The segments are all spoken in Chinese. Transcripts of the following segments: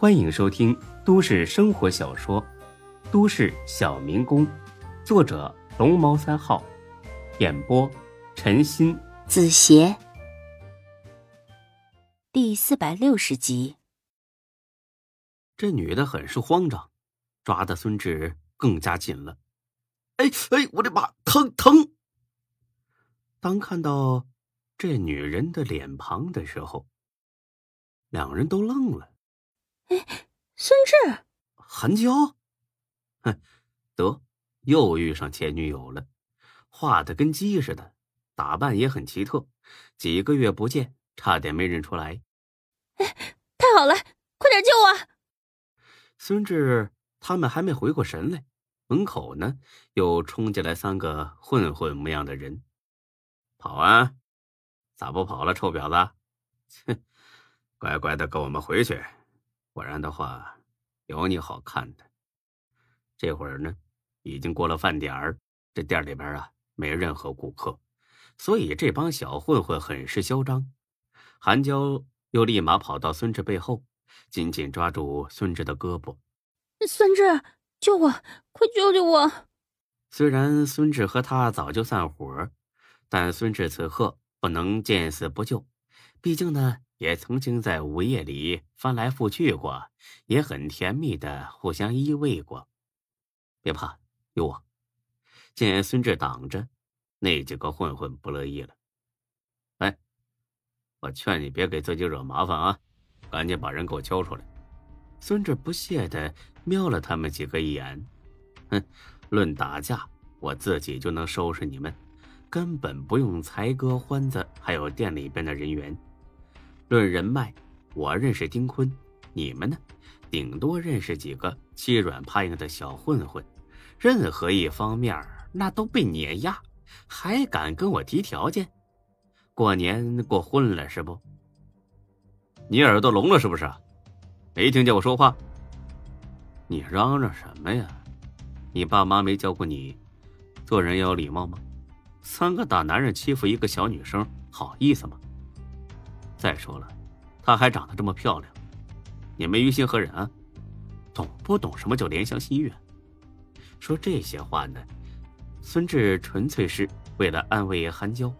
欢迎收听都市生活小说《都市小民工》，作者龙猫三号，演播陈鑫、子邪，第四百六十集。这女的很是慌张，抓的孙志更加紧了。哎哎，我的妈，疼疼！当看到这女人的脸庞的时候，两人都愣了。哎，孙志，韩娇，哼，得又遇上前女友了，画的跟鸡似的，打扮也很奇特，几个月不见，差点没认出来。哎，太好了，快点救我！孙志他们还没回过神来，门口呢又冲进来三个混混模样的人，跑啊！咋不跑了，臭婊子！哼，乖乖的跟我们回去。不然的话，有你好看的。这会儿呢，已经过了饭点儿，这店里边啊没任何顾客，所以这帮小混混很是嚣张。韩娇又立马跑到孙志背后，紧紧抓住孙志的胳膊：“孙志，救我！快救救我！”虽然孙志和他早就散伙，但孙志此刻不能见死不救，毕竟呢。也曾经在午夜里翻来覆去过，也很甜蜜的互相依偎过。别怕，有我。见孙志挡着，那几个混混不乐意了。哎，我劝你别给自己惹麻烦啊，赶紧把人给我交出来。孙志不屑的瞄了他们几个一眼，哼，论打架，我自己就能收拾你们，根本不用才哥、欢子还有店里边的人员。论人脉，我认识丁坤，你们呢？顶多认识几个欺软怕硬的小混混，任何一方面那都被碾压，还敢跟我提条件？过年过混了是不？你耳朵聋了是不是？没听见我说话？你嚷嚷什么呀？你爸妈没教过你做人要有礼貌吗？三个大男人欺负一个小女生，好意思吗？再说了，她还长得这么漂亮，你们于心何忍啊？懂不懂什么叫怜香惜玉？说这些话呢，孙志纯粹是为了安慰韩娇。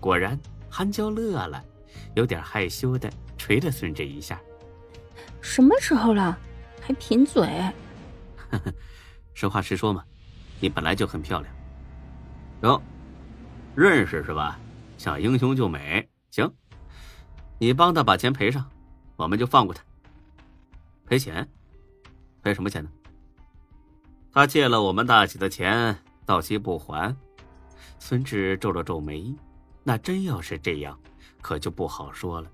果然，韩娇乐了，有点害羞的捶了孙志一下。什么时候了，还贫嘴？实话实说嘛，你本来就很漂亮。哟，认识是吧？想英雄救美，行。你帮他把钱赔上，我们就放过他。赔钱？赔什么钱呢？他借了我们大姐的钱，到期不还。孙志皱了皱眉，那真要是这样，可就不好说了。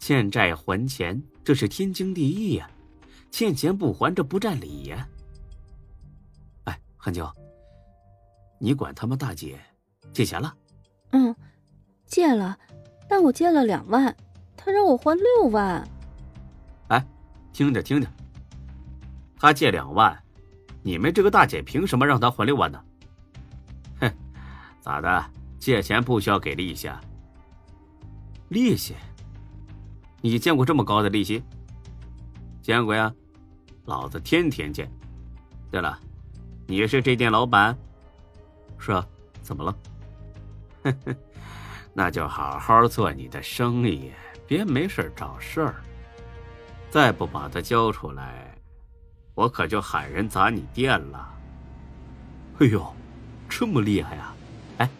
欠债还钱，这是天经地义呀。欠钱不还，这不占理呀。哎，韩娇，你管他们大姐借钱了？嗯，借了。但我借了两万，他让我还六万。哎，听着听着，他借两万，你们这个大姐凭什么让他还六万呢？哼，咋的？借钱不需要给利息？啊？利息？你见过这么高的利息？见过呀，老子天天见。对了，你是这店老板？是啊，怎么了？哼哼。那就好好做你的生意，别没事找事儿。再不把他交出来，我可就喊人砸你店了。哎呦，这么厉害呀！哎，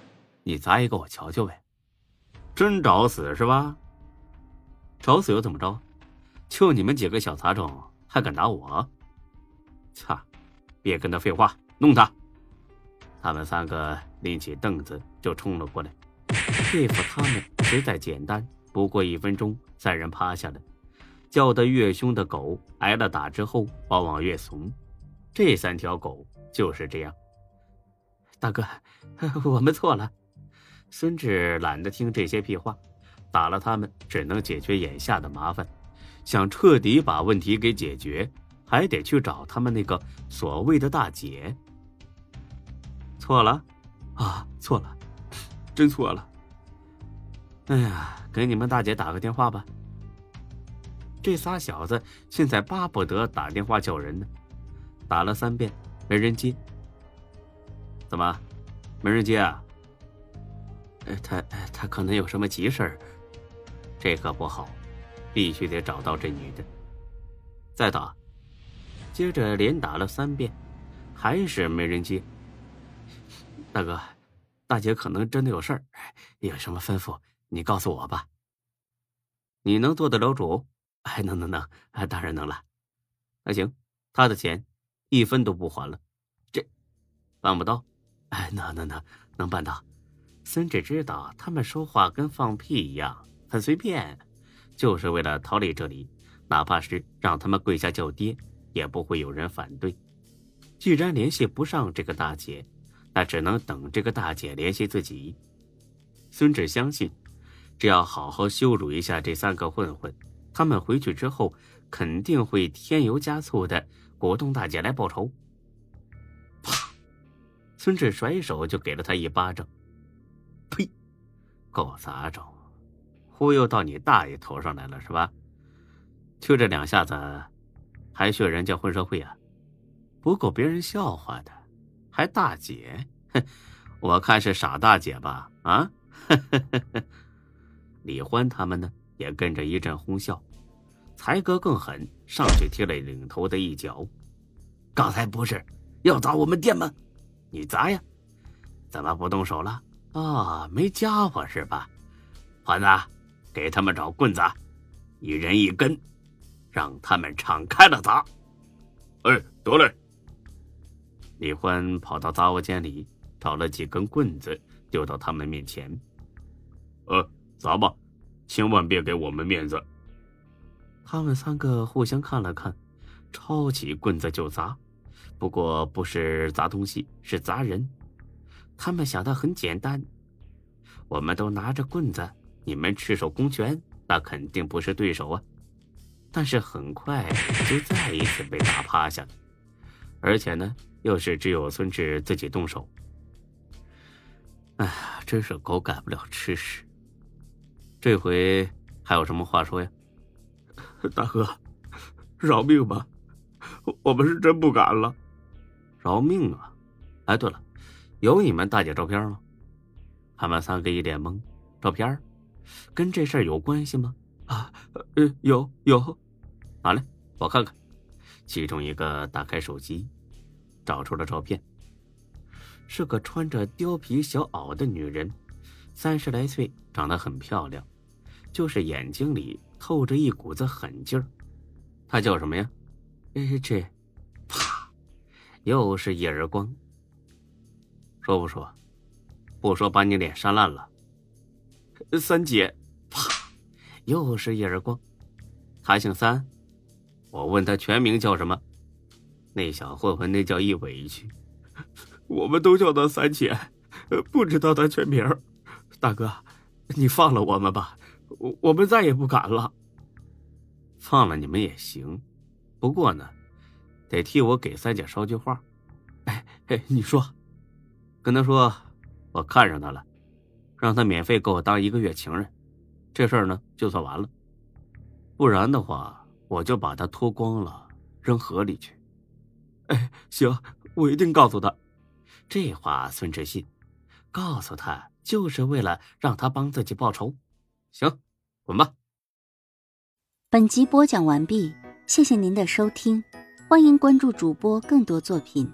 你砸一个我瞧瞧呗。真找死是吧？找死又怎么着？就你们几个小杂种还敢打我？擦！别跟他废话，弄他！他们三个拎起凳子就冲了过来。对付他们实在简单，不过一分钟，三人趴下了。叫得越凶的狗挨了打之后，往往越怂。这三条狗就是这样。大哥，我们错了。孙志懒得听这些屁话，打了他们只能解决眼下的麻烦。想彻底把问题给解决，还得去找他们那个所谓的大姐。错了，啊，错了，真错了。哎呀，给你们大姐打个电话吧。这仨小子现在巴不得打电话叫人呢，打了三遍没人接。怎么，没人接啊？呃，他他可能有什么急事儿，这可不好，必须得找到这女的。再打，接着连打了三遍，还是没人接。大哥，大姐可能真的有事儿，有什么吩咐你告诉我吧。你能做得了主？哎，能能能，当然能了。那行，他的钱一分都不还了。这办不到。哎，能能能，能办到。孙志知道他们说话跟放屁一样，很随便，就是为了逃离这里，哪怕是让他们跪下叫爹，也不会有人反对。既然联系不上这个大姐，那只能等这个大姐联系自己。孙志相信，只要好好羞辱一下这三个混混，他们回去之后肯定会添油加醋的鼓动大姐来报仇。啪！孙志甩手就给了他一巴掌。呸！狗杂种，忽悠到你大爷头上来了是吧？就这两下子，还学人家混社会啊？不够别人笑话的，还大姐？哼，我看是傻大姐吧？啊？李欢他们呢，也跟着一阵哄笑。才哥更狠，上去踢了领头的一脚。刚才不是要砸我们店吗？你砸呀？怎么不动手了？啊，没家伙是吧？欢子，给他们找棍子，一人一根，让他们敞开了砸。哎，得嘞。李欢跑到杂物间里，找了几根棍子，丢到他们面前。呃，砸吧，千万别给我们面子。他们三个互相看了看，抄起棍子就砸，不过不是砸东西，是砸人。他们想的很简单，我们都拿着棍子，你们赤手空拳，那肯定不是对手啊。但是很快就再一次被打趴下了，而且呢，又是只有孙志自己动手。哎呀，真是狗改不了吃屎。这回还有什么话说呀？大哥，饶命吧，我们是真不敢了。饶命啊！哎，对了。有你们大姐照片吗？他们三个一脸懵。照片，跟这事儿有关系吗？啊，呃，有有。拿来，我看看。其中一个打开手机，找出了照片，是个穿着貂皮小袄的女人，三十来岁，长得很漂亮，就是眼睛里透着一股子狠劲儿。她叫什么呀？哎，这，啪，又是一耳光。说不说？不说把你脸扇烂了。三姐，啪，又是一耳光。他姓三，我问他全名叫什么？那小混混那叫一委屈。我们都叫他三姐，不知道他全名。大哥，你放了我们吧，我我们再也不敢了。放了你们也行，不过呢，得替我给三姐捎句话。哎哎，你说。跟他说，我看上他了，让他免费给我当一个月情人，这事儿呢就算完了。不然的话，我就把他脱光了扔河里去。哎，行，我一定告诉他。这话孙志信，告诉他就是为了让他帮自己报仇。行，滚吧。本集播讲完毕，谢谢您的收听，欢迎关注主播更多作品。